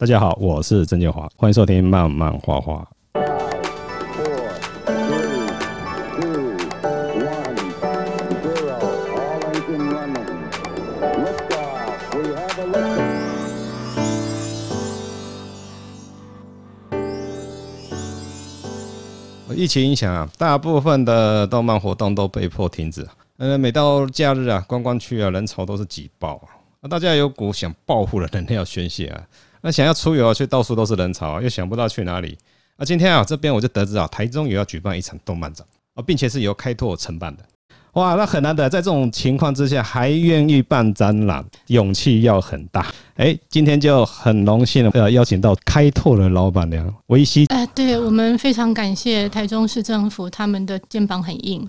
大家好，我是郑建华，欢迎收听漫漫画画。疫情影响啊，大部分的动漫活动都被迫停止。呃，每到假日啊，观光区啊，人潮都是挤爆啊。大家有股想报复的能量要宣泄啊。那想要出游，却到处都是人潮，又想不到去哪里。那今天啊，这边我就得知啊，台中也要举办一场动漫展啊，并且是由开拓承办的。哇，那很难得，在这种情况之下还愿意办展览，勇气要很大。哎，今天就很荣幸的呃邀请到开拓的老板娘维西。哎，对我们非常感谢台中市政府，他们的肩膀很硬，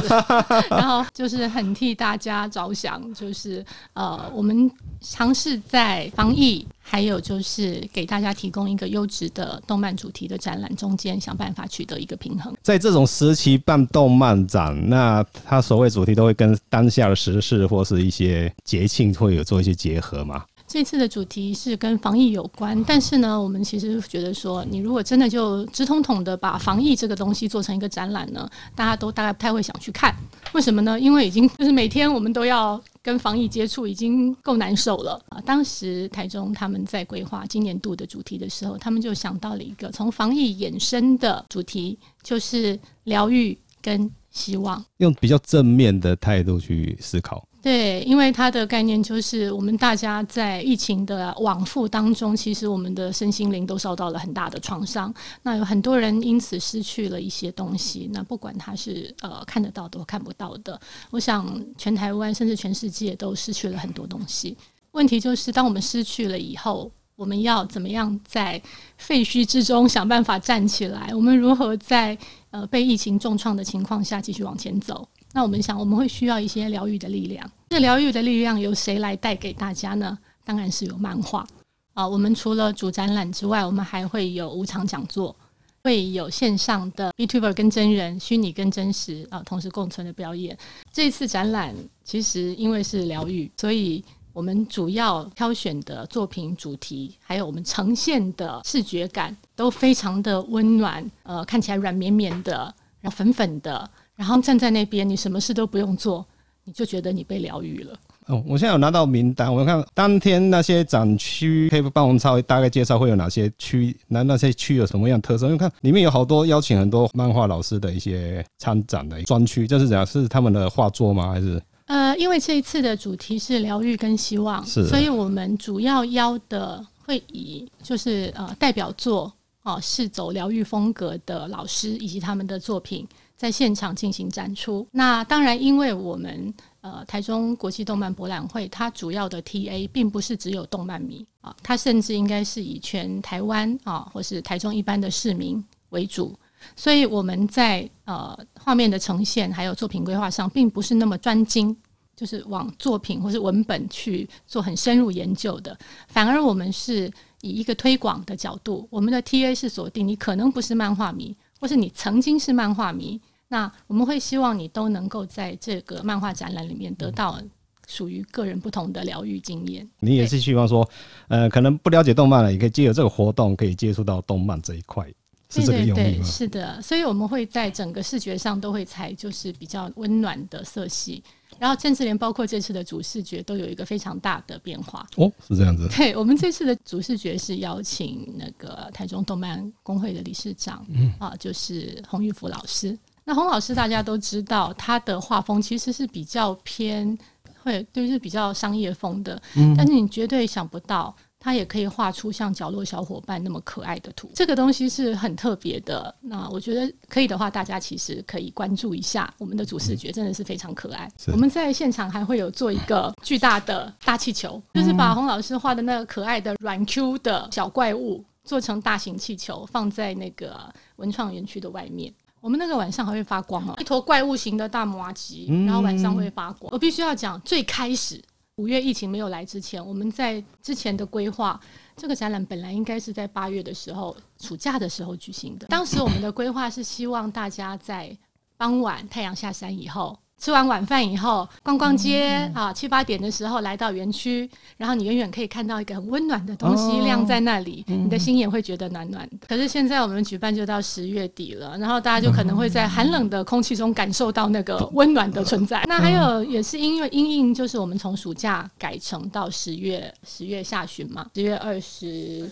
然后就是很替大家着想，就是呃我们尝试在防疫。还有就是给大家提供一个优质的动漫主题的展览，中间想办法取得一个平衡。在这种时期办动漫展，那它所谓主题都会跟当下的时事或是一些节庆会有做一些结合吗？这次的主题是跟防疫有关，但是呢，我们其实觉得说，你如果真的就直通统的把防疫这个东西做成一个展览呢，大家都大概不太会想去看。为什么呢？因为已经就是每天我们都要跟防疫接触，已经够难受了啊。当时台中他们在规划今年度的主题的时候，他们就想到了一个从防疫衍生的主题，就是疗愈跟希望，用比较正面的态度去思考。对，因为它的概念就是，我们大家在疫情的往复当中，其实我们的身心灵都受到了很大的创伤。那有很多人因此失去了一些东西。那不管他是呃看得到的看不到的，我想全台湾甚至全世界都失去了很多东西。问题就是，当我们失去了以后，我们要怎么样在废墟之中想办法站起来？我们如何在呃被疫情重创的情况下继续往前走？那我们想，我们会需要一些疗愈的力量。这疗愈的力量由谁来带给大家呢？当然是有漫画啊。我们除了主展览之外，我们还会有五场讲座，会有线上的 VTuber 跟真人、虚拟跟真实啊同时共存的表演。这次展览其实因为是疗愈，所以我们主要挑选的作品主题，还有我们呈现的视觉感都非常的温暖，呃，看起来软绵绵的，然后粉粉的。然后站在那边，你什么事都不用做，你就觉得你被疗愈了。哦，我现在有拿到名单，我看当天那些展区，可以帮我们稍微大概介绍会有哪些区？那那些区有什么样特色？因为看里面有好多邀请很多漫画老师的一些参展的专区，这是怎样？是他们的画作吗？还是？呃，因为这一次的主题是疗愈跟希望，是，所以我们主要邀的会以就是呃代表作哦，是走疗愈风格的老师以及他们的作品。在现场进行展出。那当然，因为我们呃台中国际动漫博览会，它主要的 TA 并不是只有动漫迷啊，它甚至应该是以全台湾啊，或是台中一般的市民为主。所以我们在呃画面的呈现还有作品规划上，并不是那么专精，就是往作品或是文本去做很深入研究的。反而我们是以一个推广的角度，我们的 TA 是锁定你可能不是漫画迷。或是你曾经是漫画迷，那我们会希望你都能够在这个漫画展览里面得到属于个人不同的疗愈经验。你也是希望说，呃，可能不了解动漫了，也可以借由这个活动可以接触到动漫这一块，是这个用意吗？对对对，是的，所以我们会在整个视觉上都会采就是比较温暖的色系。然后，甚至连包括这次的主视觉都有一个非常大的变化哦，是这样子。对，我们这次的主视觉是邀请那个台中动漫工会的理事长，嗯啊，就是洪玉福老师。那洪老师大家都知道，他的画风其实是比较偏会，就是比较商业风的，嗯，但是你绝对想不到。他也可以画出像角落小伙伴那么可爱的图，这个东西是很特别的。那我觉得可以的话，大家其实可以关注一下我们的主视觉，真的是非常可爱。我们在现场还会有做一个巨大的大气球，就是把洪老师画的那个可爱的软 Q 的小怪物做成大型气球，放在那个文创园区的外面。我们那个晚上还会发光哦，一坨怪物型的大麻吉，然后晚上会发光。我必须要讲最开始。五月疫情没有来之前，我们在之前的规划，这个展览本来应该是在八月的时候，暑假的时候举行的。当时我们的规划是希望大家在傍晚太阳下山以后，吃完晚饭以后，逛逛街啊，七八点的时候来到园区，然后你远远可以看到一个很温暖的东西晾在那里，你的心也会觉得暖暖的。可是现在我们举办就到十月底了，然后大家就可能会在寒冷的空气中感受到那个温暖的存在。那还有也是因为因应，就是我们从暑假改成到十月十月下旬嘛，十月二十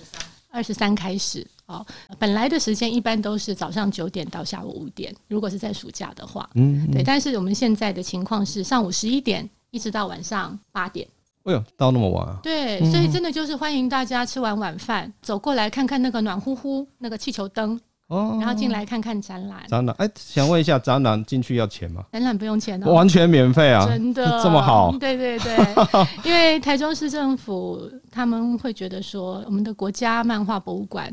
二十三开始。哦，本来的时间一般都是早上九点到下午五点，如果是在暑假的话，嗯，嗯，对。但是我们现在的情况是上午十一点一直到晚上八点。哎呦，到那么晚啊？对，所以真的就是欢迎大家吃完晚饭走过来看看那个暖乎乎那个气球灯哦，然后进来看看展览。展览，哎，想问一下，展览进去要钱吗？展览不用钱的，完全免费啊！真的这么好？对对对，因为台中市政府他们会觉得说，我们的国家漫画博物馆。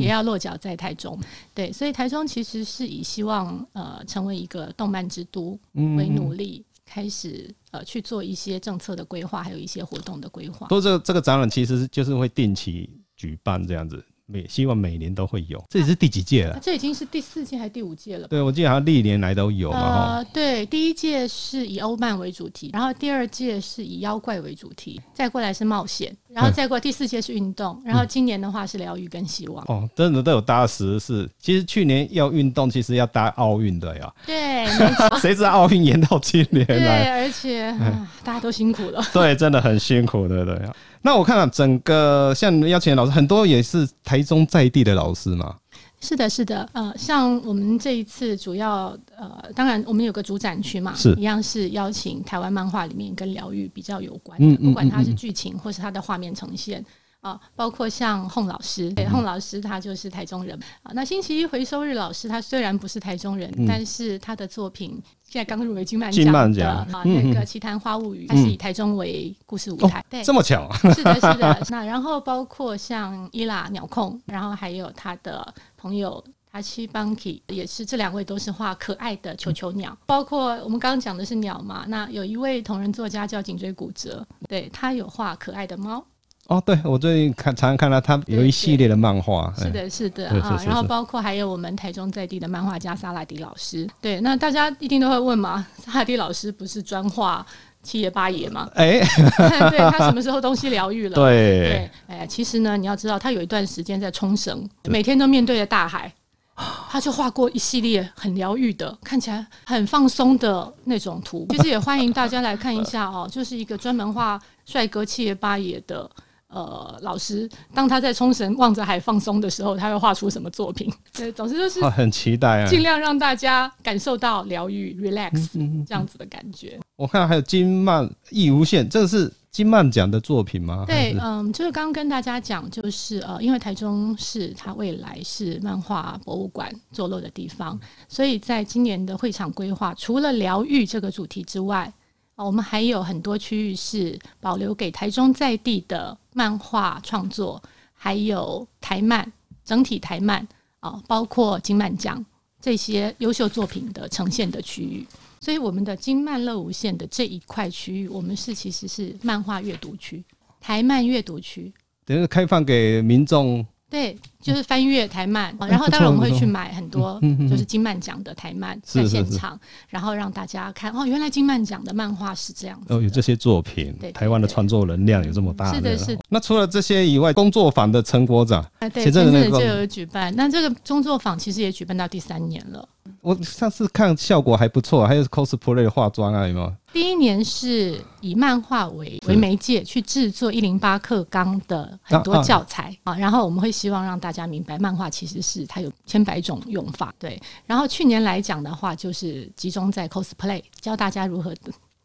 也要落脚在台中，对，所以台中其实是以希望呃成为一个动漫之都为努力，开始呃去做一些政策的规划，还有一些活动的规划。说这个这个展览其实就是会定期举办这样子。每希望每年都会有，这也是第几届了？啊，这已经是第四届还是第五届了？对，我记得好像历年来都有嘛。呃，对，第一届是以欧漫为主题，然后第二届是以妖怪为主题，再过来是冒险，然后再过第四届是运动，然后今年的话是疗愈跟希望。哦，真的都有搭时事。其实去年要运动，其实要搭奥运的呀。对。谁知道奥运延到今年来？对，而且，啊，大家都辛苦了。对，真的很辛苦，对不对？那我看了整个像邀请的老师，很多也是台中在地的老师嘛。是的，是的，呃，像我们这一次主要，呃，当然我们有个主展区嘛，是一样是邀请台湾漫画里面跟疗愈比较有关的，嗯嗯嗯嗯，不管它是剧情或是它的画面呈现。啊，包括像洪老师，对，洪老师他就是台中人啊。那星期一回收日老师，他虽然不是台中人，嗯、但是他的作品现在刚入围金漫奖的啊，那个《奇谭花物语》，它是以台中为故事舞台，对，这么巧啊，是的，是的。那然后包括像伊拉鸟控，然后还有他的朋友塔西邦基，也是这两位都是画可爱的球球鸟。包括我们刚刚讲的是鸟嘛，那有一位同人作家叫颈椎骨折，对，他有画可爱的猫。哦，对，我最近看常常看到他有一系列的漫画，是的，是的啊，然后包括还有我们台中在地的漫画家萨拉迪老师，对，那大家一定都会问嘛，萨拉迪老师不是专画七爷八爷吗？哎，对，他什么时候东西疗愈了？对，对，哎，其实呢，你要知道，他有一段时间在冲绳，每天都面对着大海，他就画过一系列很疗愈的，看起来很放松的那种图。其实也欢迎大家来看一下哦，就是一个专门画帅哥七爷八爷的。呃，老师，当他在冲绳望着海放松的时候，他会画出什么作品？对，总之就是很期待啊，尽量让大家感受到疗愈、relax 这样子的感觉。我看还有金曼艺无限，这个是金曼奖的作品吗？对，嗯，就是刚刚跟大家讲，就是呃，因为台中市它未来是漫画博物馆坐落的地方，所以在今年的会场规划，除了疗愈这个主题之外，我们还有很多区域是保留给台中在地的漫画创作，还有台漫整体台漫啊，包括金漫奖这些优秀作品的呈现的区域。所以，我们的金漫乐无限的这一块区域，我们是其实是漫画阅读区、台漫阅读区，等于开放给民众。对，就是翻阅台漫，然后当然我们会去买很多，就是金漫奖的台漫在现场，然后让大家看哦，原来金漫奖的漫画是这样子，哦，有这些作品，台湾的创作能量有这么大，是的，是的。那除了这些以外，工作坊的成果展，对，前阵子就有举办，那这个工作坊其实也举办到第三年了。我上次看效果还不错，还有 cosplay 的化妆啊，有没有？第一年是以漫画为为媒介去制作一零八克钢的很多教材啊，然后我们会希望让大家明白，漫画其实是它有千百种用法。对，然后去年来讲的话，就是集中在 cosplay，教大家如何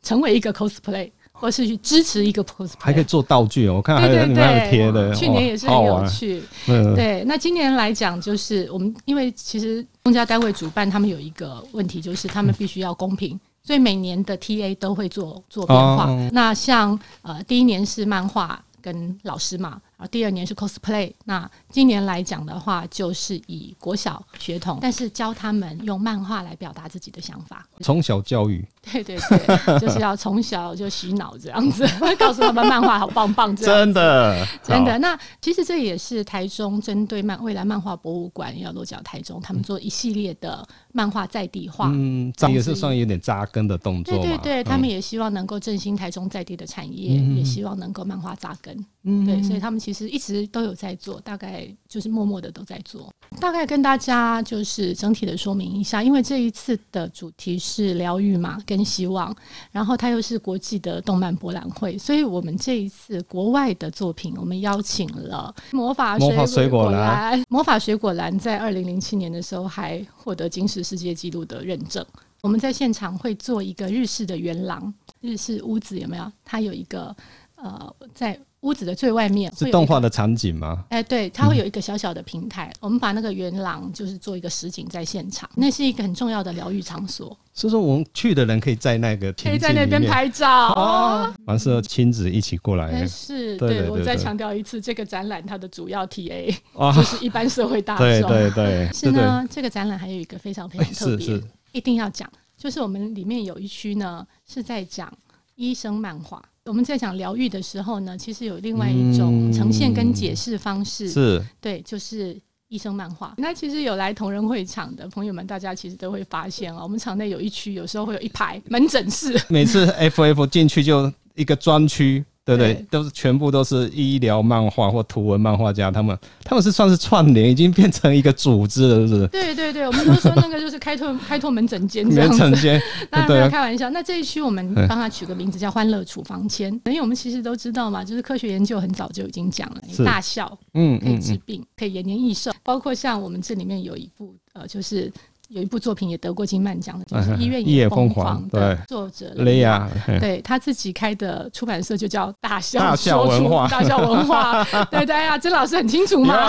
成为一个 cosplay。或是去支持一个 pose，还可以做道具哦。我看还有你们还有贴的，去年也是很有趣。嗯，对。那今年来讲，就是我们因为其实公家单位主办，他们有一个问题，就是他们必须要公平，所以每年的 TA 都会做做变化。那像呃第一年是漫画跟老师嘛。啊，第二年是 cosplay。那今年来讲的话，就是以国小学童，但是教他们用漫画来表达自己的想法，从小教育。对对对，就是要从小就洗脑这样子，告诉他们漫画好棒棒。真的，真的。那其实这也是台中针对漫未来漫画博物馆要落脚台中，他们做一系列的漫画在地化。嗯，这也是算有点扎根的动作。对对对，他们也希望能够振兴台中在地的产业，嗯、也希望能够漫画扎根。嗯，对，所以他们其实一直都有在做，大概就是默默的都在做。大概跟大家就是整体的说明一下，因为这一次的主题是疗愈嘛，跟希望，然后它又是国际的动漫博览会，所以我们这一次国外的作品，我们邀请了魔法水果篮。魔法水果篮在二零零七年的时候还获得金石世界纪录的认证。我们在现场会做一个日式的圆廊，日式屋子有没有？它有一个呃在。屋子的最外面是动画的场景吗？哎，对，它会有一个小小的平台，嗯、我们把那个元廊就是做一个实景在现场，那是一个很重要的疗愈场所。所以说，我们去的人可以在那个可以在那边拍照，哦，完事后亲子一起过来。是，对，我再强调一次，这个展览它的主要 TA 就是一般社会大众。对对对。是呢，这个展览还有一个非常非常特别，一定要讲，就是我们里面有一区呢是在讲医生漫画。我们在讲疗愈的时候呢，其实有另外一种呈现跟解释方式，嗯、是对，就是医生漫画。那其实有来同仁会场的朋友们，大家其实都会发现啊，我们场内有一区，有时候会有一排门诊室，每次 FF 进去就一个专区。对对，对，都是全部都是医疗漫画或图文漫画家，他们他们是算是串联，已经变成一个组织了，是不是？对对对，我们都说那个就是开拓开拓门诊间这样子。门诊间，当然没有开玩笑。那这一区我们帮他取个名字叫“欢乐处方签”，因为我们其实都知道嘛，就是科学研究很早就已经讲了，大笑，嗯，可以治病，可以延年益寿。包括像我们这里面有一部呃，就是。有一部作品也得过金漫奖的，就是《医院也疯狂》的作者雷亚，对他自己开的出版社就叫大笑大笑文化，大笑文化，对对呀，曾老师很清楚嘛，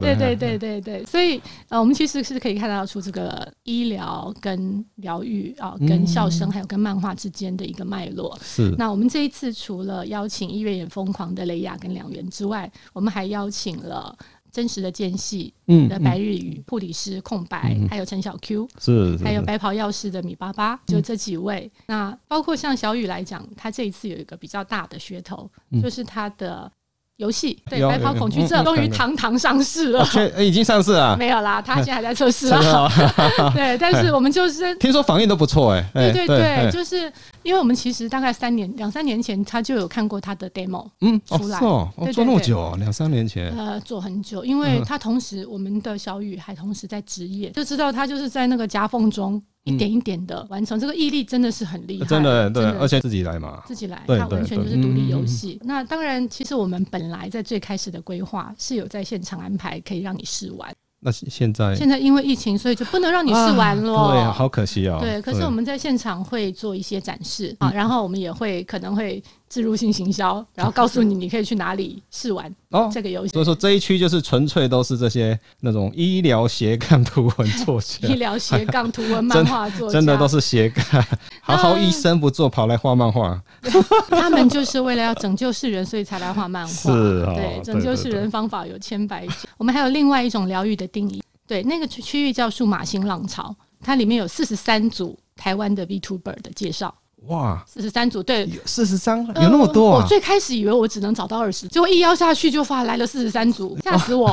对对对对对，所以呃，我们其实是可以看到出这个医疗跟疗愈啊，跟笑声还有跟漫画之间的一个脉络。是，那我们这一次除了邀请《医院也疯狂》的雷亚跟两元之外，我们还邀请了。真实的间隙，嗯，的白日语护理师空白，还有陈小 Q，是，还有白袍药师的米八八，就这几位。那包括像小雨来讲，他这一次有一个比较大的噱头，就是他的。游戏对白袍恐惧症终于堂堂上市了，已经上市了？没有啦，他现在还在测试啊。对，但是我们就是 听说反应都不错哎。对对对，就是因为我们其实大概三年两三年前他就有看过他的 demo，嗯，出来哦，做那么久，两三年前呃做很久，因为他同时我们的小雨还同时在职业，就知道他就是在那个夹缝中。一点一点的完成，这个毅力真的是很厉害，真的对，而且自己来嘛，自己来，它完全就是独立游戏。那当然，其实我们本来在最开始的规划是有在现场安排可以让你试玩。那现在现在因为疫情，所以就不能让你试玩了。对，好可惜啊。对，可是我们在现场会做一些展示啊，然后我们也会可能会置入性行销，然后告诉你 你可以去哪里试玩哦这个游戏。所以说这一区就是纯粹都是这些那种医疗斜杠图文作家，医疗斜杠图文漫画作家，真的都是斜杠，好好医生不做，跑来画漫画。他们就是为了要拯救世人，所以才来画漫画。是，对，拯救世人方法有千百种。我们还有另外一种疗愈的定义。对，那个区区域叫数码新浪潮，它里面有四十三组台湾的 VTuber 的介绍。哇，四十三组，对，四十三，有那么多啊！我最开始以为我只能找到二十，结果一邀下去就发来了四十三组，吓死我！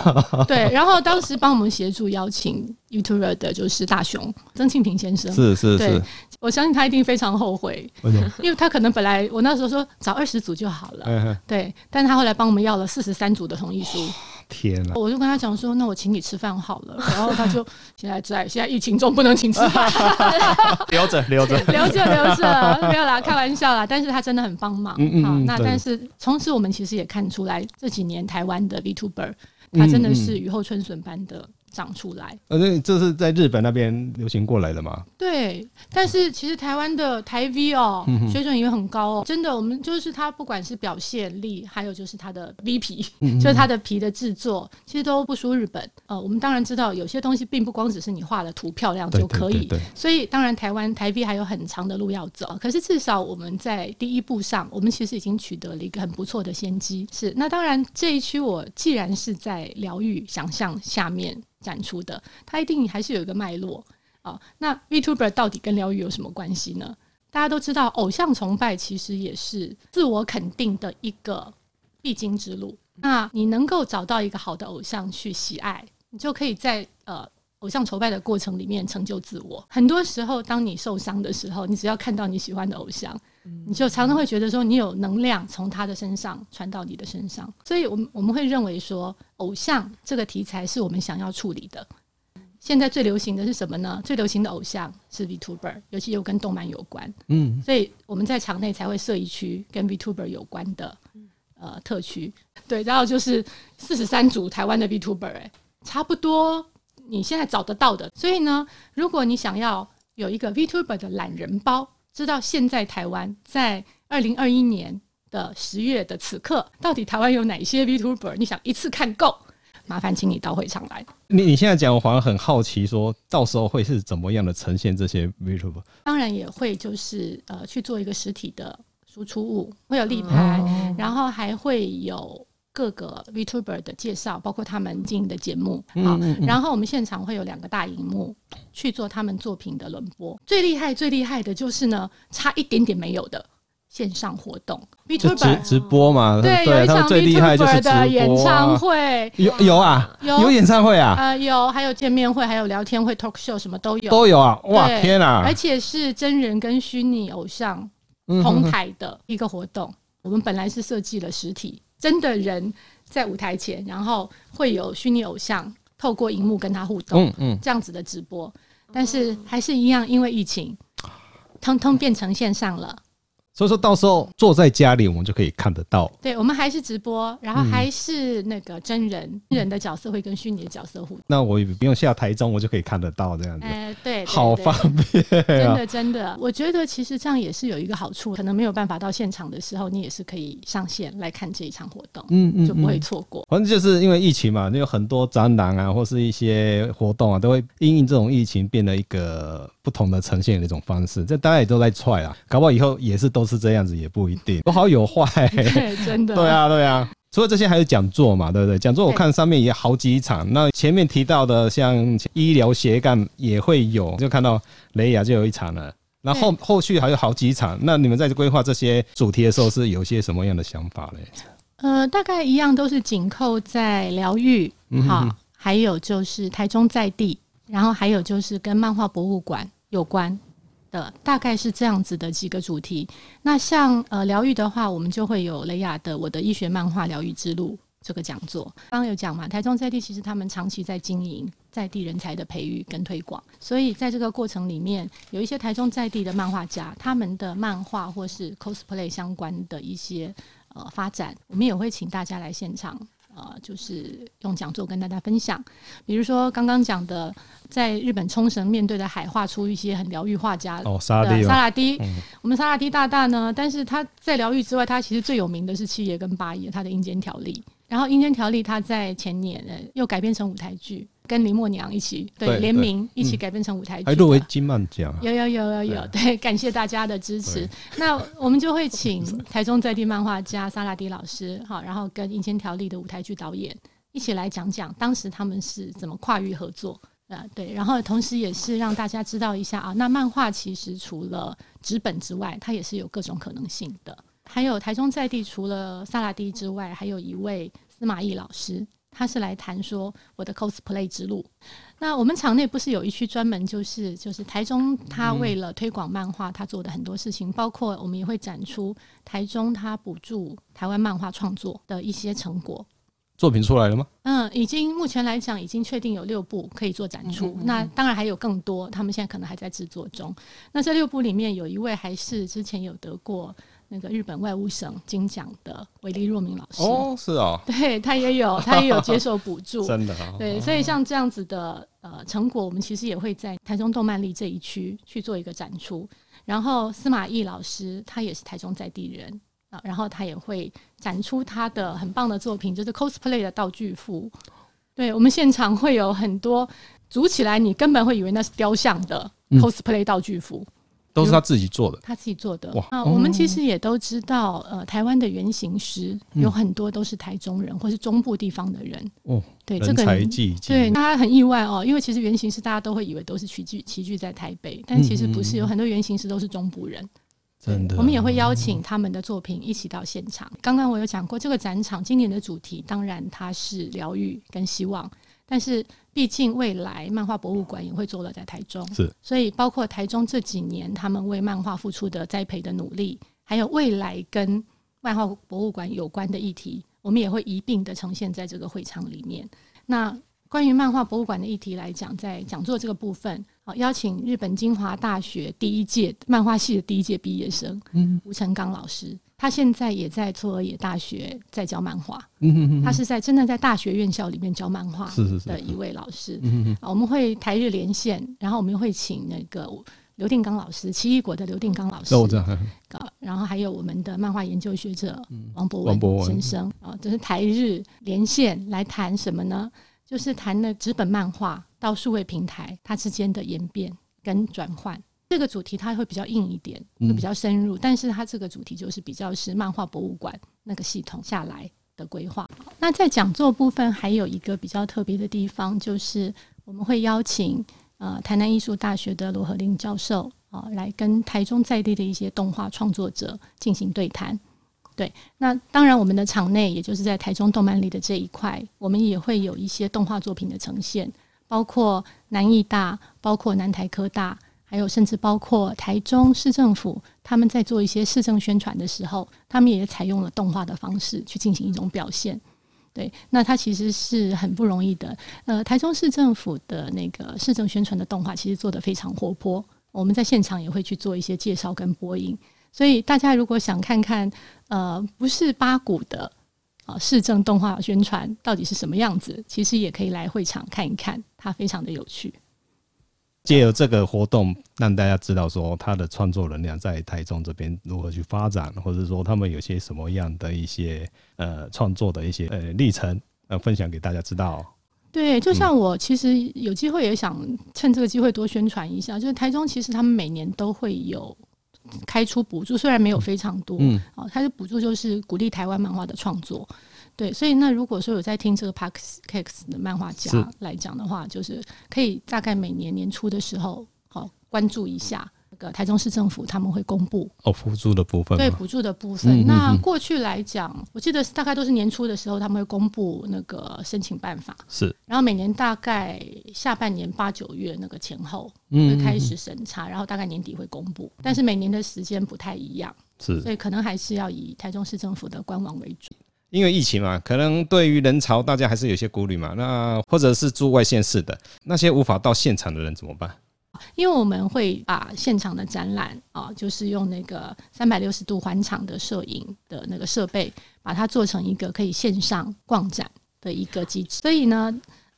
对，然后当时帮我们协助邀请 YouTuber 的就是大雄曾庆平先生，是是是，我相信他一定非常后悔，因为他可能本来我那时候说找二十组就好了，对，但是他后来帮我们要了四十三组的同意书。天呐！我就跟他讲说，那我请你吃饭好了。然后他就现在在现在疫情中不能请吃饭，留着留着 留着留着，没有啦，开玩笑啦。但是他真的很帮忙。嗯嗯，好，那但是从此我们其实也看出来，这几年台湾的 VTuber，他真的是雨后春笋般的长出来。而且这是在日本那边流行过来的吗？对，但是其实台湾的台 V 哦，嗯、水准也很高哦。真的，我们就是它不管是表现力，还有就是它的 V 皮，嗯、就是它的皮的制作，其实都不输日本。呃，我们当然知道有些东西并不光只是你画的图漂亮就可以，所以当然台湾台 V 还有很长的路要走。可是至少我们在第一步上，我们其实已经取得了一个很不错的先机。是，那当然这一区我既然是在疗愈想象下面展出的，它一定还是有一个脉络啊。那 VTuber 到底跟疗愈有什么关系呢？大家都知道，偶像崇拜其实也是自我肯定的一个必经之路。那你能够找到一个好的偶像去喜爱，你就可以在呃。偶像崇拜的过程里面成就自我，很多时候当你受伤的时候，你只要看到你喜欢的偶像，你就常常会觉得说你有能量从他的身上传到你的身上。所以，我们我们会认为说，偶像这个题材是我们想要处理的。现在最流行的是什么呢？最流行的偶像是 VTuber，尤其又跟动漫有关。嗯，所以我们在场内才会设一区跟 VTuber 有关的呃特区。对，然后就是四十三组台湾的 VTuber，哎，差不多。你现在找得到的，所以呢，如果你想要有一个 VTuber 的懒人包，知道现在台湾在二零二一年的十月的此刻，到底台湾有哪些 VTuber？你想一次看够，麻烦请你到会场来。你你现在讲，我好像很好奇，说到时候会是怎么样的呈现这些 VTuber？当然也会就是呃去做一个实体的输出物，会有立牌，嗯、然后还会有。各个 VTuber 的介绍，包括他们经营的节目啊，然后我们现场会有两个大荧幕去做他们作品的轮播。最厉害、最厉害的就是呢，差一点点没有的线上活动，VTuber 直播嘛？对，有一场 VTuber 的演唱会，有有啊，有演唱会啊，呃，有，还有见面会，还有聊天会，talk show 什么都有，都有啊！哇，天啊！而且是真人跟虚拟偶像同台的一个活动。我们本来是设计了实体。真的人在舞台前，然后会有虚拟偶像透过荧幕跟他互动，嗯嗯，这样子的直播，但是还是一样，因为疫情，通通变成线上了。所以说到时候坐在家里，我们就可以看得到。对，我们还是直播，然后还是那个真人，嗯、真人的角色会跟虚拟的角色互动。那我也不用下台中，我就可以看得到这样子。哎、呃，对，好方便、啊。真的，真的，我觉得其实这样也是有一个好处，可能没有办法到现场的时候，你也是可以上线来看这一场活动，嗯嗯，就不会错过。反正就是因为疫情嘛，有很多展览啊，或是一些活动啊，都会因应这种疫情变得一个不同的呈现的一种方式。这大家也都在踹啊，搞不好以后也是都是这样子，也不。一定，有好有坏、欸，真的。对啊，对啊。除了这些，还有讲座嘛，对不对？讲座我看上面也好几场。那前面提到的，像医疗斜杠也会有，就看到雷亚就有一场了。然后后续还有好几场。那你们在规划这些主题的时候，是有些什么样的想法嘞？呃，大概一样，都是紧扣在疗愈，好，还有就是台中在地，然后还有就是跟漫画博物馆有关。的大概是这样子的几个主题。那像呃疗愈的话，我们就会有雷亚的《我的医学漫画疗愈之路》这个讲座。刚刚有讲嘛，台中在地其实他们长期在经营在地人才的培育跟推广，所以在这个过程里面，有一些台中在地的漫画家，他们的漫画或是 cosplay 相关的一些呃发展，我们也会请大家来现场。呃，就是用讲座跟大家分享，比如说刚刚讲的，在日本冲绳面对的海，画出一些很疗愈画家的哦，沙拉蒂，沙拉迪，嗯、我们沙拉蒂大大呢，但是他在疗愈之外，他其实最有名的是七爷跟八爷他的阴间条例，然后阴间条例他在前年又改编成舞台剧。跟林默娘一起对联名一起改编成舞台剧，还入围金漫奖，有有有有有，对，感谢大家的支持。那我们就会请台中在地漫画家萨拉迪老师，好，然后跟《银千条例》的舞台剧导演一起来讲讲当时他们是怎么跨域合作啊？对，然后同时也是让大家知道一下啊，那漫画其实除了纸本之外，它也是有各种可能性的。还有台中在地除了萨拉迪之外，还有一位司马懿老师。他是来谈说我的 cosplay 之路。那我们场内不是有一区专门就是就是台中，他为了推广漫画，他做的很多事情，包括我们也会展出台中他补助台湾漫画创作的一些成果。作品出来了吗？嗯，已经目前来讲已经确定有六部可以做展出。嗯嗯嗯，那当然还有更多，他们现在可能还在制作中。那这六部里面有一位还是之前有得过。那个日本外务省金奖的韦利若明老师。哦，是哦，对他也有，他也有接受补助，真的、哦。对，所以像这样子的呃成果，我们其实也会在台中动漫力这一区去做一个展出。然后司马懿老师他也是台中在地人啊，然后他也会展出他的很棒的作品，就是 cosplay 的道具服。对，我们现场会有很多组起来，你根本会以为那是雕像的 cosplay 道具服。嗯都是他自己做的，他自己做的。哇，啊，我们其实也都知道，呃，台湾的原型师有很多都是台中人，或是中部地方的人。哦，对，这个人对，大家很意外哦，因为其实原型师大家都会以为都是齐聚齐聚在台北，但其实不是，有很多原型师都是中部人。真的，我们也会邀请他们的作品一起到现场。刚刚我有讲过，这个展场今年的主题当然它是疗愈跟希望。但是，毕竟未来漫画博物馆也会坐落在台中，是，所以包括台中这几年他们为漫画付出的栽培的努力，还有未来跟漫画博物馆有关的议题，我们也会一并的呈现在这个会场里面。那关于漫画博物馆的议题来讲，在讲座这个部分，好，邀请日本精华大学第一届漫画系的第一届毕业生，嗯，吴成刚老师。他现在也在佐野大学在教漫画，他是在真的在大学院校里面教漫画的一位老师。我们会台日连线，然后我们会请那个刘定刚老师，奇异果的刘定刚老师，然后还有我们的漫画研究学者王博文先生。啊，这是台日连线来谈什么呢？就是谈了纸本漫画到数位平台它之间的演变跟转换。这个主题它会比较硬一点，会比较深入，嗯、但是它这个主题就是比较是漫画博物馆那个系统下来的规划。那在讲座部分还有一个比较特别的地方，就是我们会邀请呃台南艺术大学的罗和林教授啊、呃、来跟台中在地的一些动画创作者进行对谈。对，那当然我们的场内也就是在台中动漫里的这一块，我们也会有一些动画作品的呈现，包括南艺大，包括南台科大。还有，甚至包括台中市政府，他们在做一些市政宣传的时候，他们也采用了动画的方式去进行一种表现。对，那它其实是很不容易的。呃，台中市政府的那个市政宣传的动画，其实做得非常活泼。我们在现场也会去做一些介绍跟播音，所以大家如果想看看，呃，不是八股的啊、市政动画宣传到底是什么样子，其实也可以来会场看一看，它非常的有趣。借由这个活动，让大家知道说他的创作能量在台中这边如何去发展，或者说他们有些什么样的一些呃创作的一些呃历程，呃分享给大家知道。对，就像我其实有机会也想趁这个机会多宣传一下，就是台中其实他们每年都会有开出补助，虽然没有非常多，嗯，哦，它的补助就是鼓励台湾漫画的创作。对，所以那如果说有在听这个 Podcast 的漫画家来讲的话，就是可以大概每年年初的时候，好关注一下那个台中市政府他们会公布哦补助的部分，对补助的部分。嗯、那过去来讲，我记得大概都是年初的时候他们会公布那个申请办法，是，然后每年大概下半年八九月那个前后会开始审查，然后大概年底会公布，但是每年的时间不太一样，是，所以可能还是要以台中市政府的官网为主。因为疫情嘛，可能对于人潮大家还是有些顾虑嘛。那或者是住外县市的那些无法到现场的人怎么办？因为我们会把现场的展览啊，就是用那个三百六十度环场的摄影的那个设备，把它做成一个可以线上逛展的一个机制。所以呢，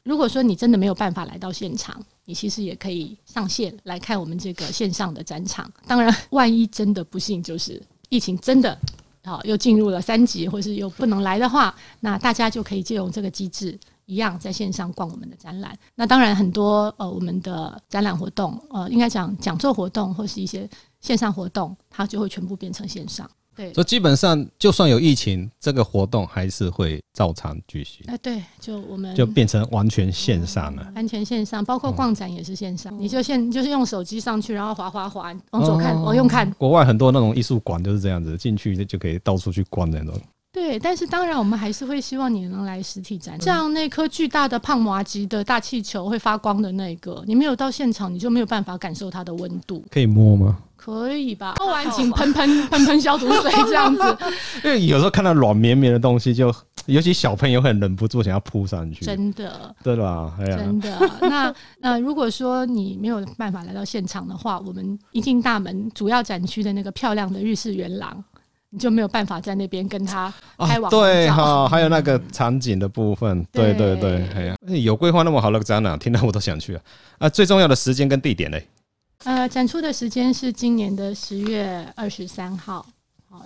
如果说你真的没有办法来到现场，你其实也可以上线来看我们这个线上的展场。当然，万一真的不幸就是疫情真的。好，又进入了三级，或是又不能来的话，那大家就可以借用这个机制，一样在线上逛我们的展览。那当然，很多呃，我们的展览活动，呃，应该讲讲座活动或是一些线上活动，它就会全部变成线上。对，所以基本上就算有疫情，这个活动还是会照常举行。哎，对，就我们就变成完全线上了，嗯、完全线上，包括逛展也是线上，嗯、你就现就是用手机上去，然后滑滑滑，往左看，往右看。国外很多那种艺术馆就是这样子，进去就可以到处去逛那种。对，但是当然我们还是会希望你能来实体展，像那颗巨大的胖麻吉的大气球会发光的那个，你没有到现场，你就没有办法感受它的温度。可以摸吗？可以吧。喝完请喷喷喷喷消毒水这样子。因为有时候看到软绵绵的东西就，就尤其小朋友很忍不住想要扑上去。真的。对吧？哎呀。真的。那呃，如果说你没有办法来到现场的话，我们一进大门主要展区的那个漂亮的日式圆廊。你就没有办法在那边跟他开网、哦、对哈，还有那个场景的部分，嗯、对对对，哎呀，有规划那么好的展览，听到我都想去啊。啊，最重要的时间跟地点嘞？呃，展出的时间是今年的十月二十三号。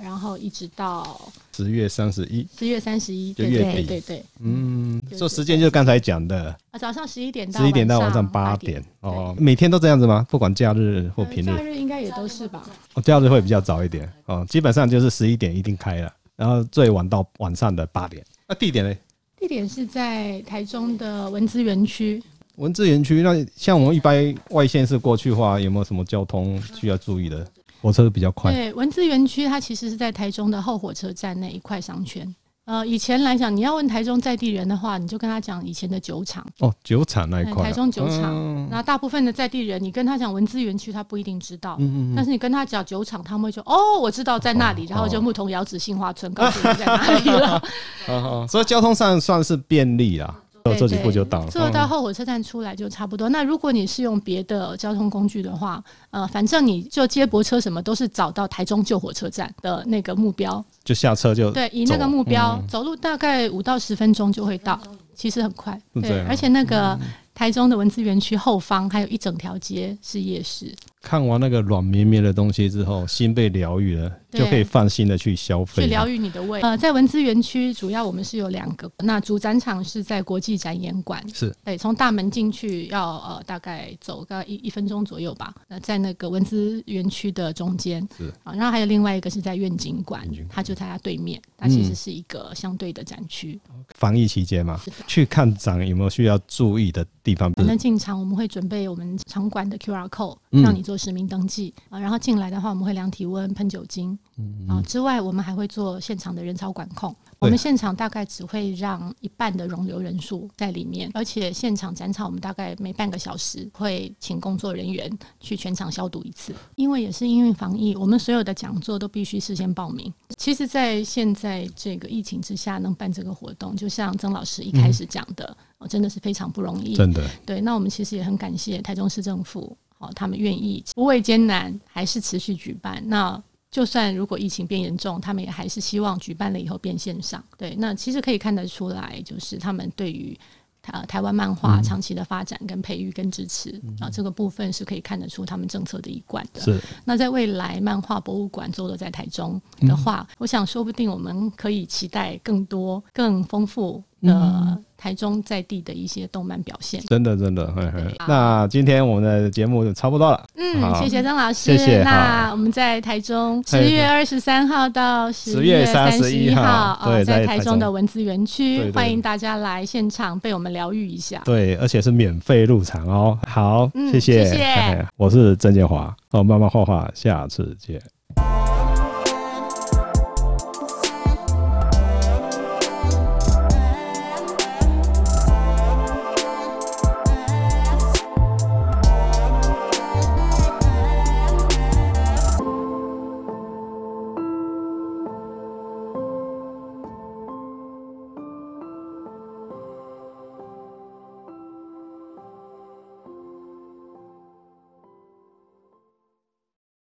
然后一直到十月三十一，十月三十一，对对对对，嗯，说时间就是刚才讲的，啊，早上十一点到十一点到晚上八点，哦，每天都这样子吗？不管假日或平日？假日应该也都是吧？哦，假日会比较早一点，哦，基本上就是十一点一定开了，然后最晚到晚上的八点。那地点呢？地点是在台中的文资园区。文字园区，那像我们一般外县市过去的话，有没有什么交通需要注意的？火车比较快。对，文字园区它其实是在台中的后火车站那一块商圈。呃，以前来讲，你要问台中在地人的话，你就跟他讲以前的酒厂。哦，酒厂那一块、啊。台中酒厂。那、嗯、大部分的在地人，你跟他讲文资园区，他不一定知道。嗯嗯，嗯但是你跟他讲酒厂，他们会说：“哦，我知道在那里。哦”然后就牧童遥指杏花村，告诉你在哪里了。哦，所以交通上算是便利啦。走几步就到了，坐到后火车站出来就差不多。那如果你是用别的交通工具的话，呃，反正你就接驳车什么都是找到台中旧火车站的那个目标，就下车就对，以那个目标、嗯、走路大概五到十分钟就会到，其实很快。对，而且那个台中的文资园区后方还有一整条街是夜市。看完那个软绵绵的东西之后，心被疗愈了，就可以放心的去消费，去疗愈你的胃。呃，在文资园区，主要我们是有两个，那主展场是在国际展演馆，是对，从大门进去要呃大概走个一一分钟左右吧。那在那个文资园区的中间，是啊，然后还有另外一个是在愿景馆，它就在它对面，它其实是一个相对的展区。防疫期间嘛，去看展有没有需要注意的地方？反正进场我们会准备我们场馆的 QR code，让你。做实名登记啊，然后进来的话，我们会量体温、喷酒精啊。之外，我们还会做现场的人潮管控。我们现场大概只会让一半的容留人数在里面，而且现场展场我们大概每半个小时会请工作人员去全场消毒一次。因为也是因为防疫，我们所有的讲座都必须事先报名。其实，在现在这个疫情之下，能办这个活动，就像曾老师一开始讲的，哦，真的是非常不容易。真的。对，那我们其实也很感谢台中市政府。哦，他们愿意不畏艰难，还是持续举办。那就算如果疫情变严重，他们也还是希望举办了以后变线上。对，那其实可以看得出来，就是他们对于台台湾漫画长期的发展跟培育跟支持啊，嗯、这个部分是可以看得出他们政策的一贯的。是。那在未来漫画博物馆坐落在台中的话，嗯、我想说不定我们可以期待更多更丰富的。嗯台中在地的一些动漫表现，真的真的，嘿嘿。那今天我们的节目就差不多了。嗯，谢谢曾老师。谢谢。那我们在台中十月二十三号到十月三十一号，对，在台中的文字园区，欢迎大家来现场被我们疗愈一下。对，而且是免费入场哦。好，谢谢，谢谢。我是曾建华，哦，慢慢画画，下次见。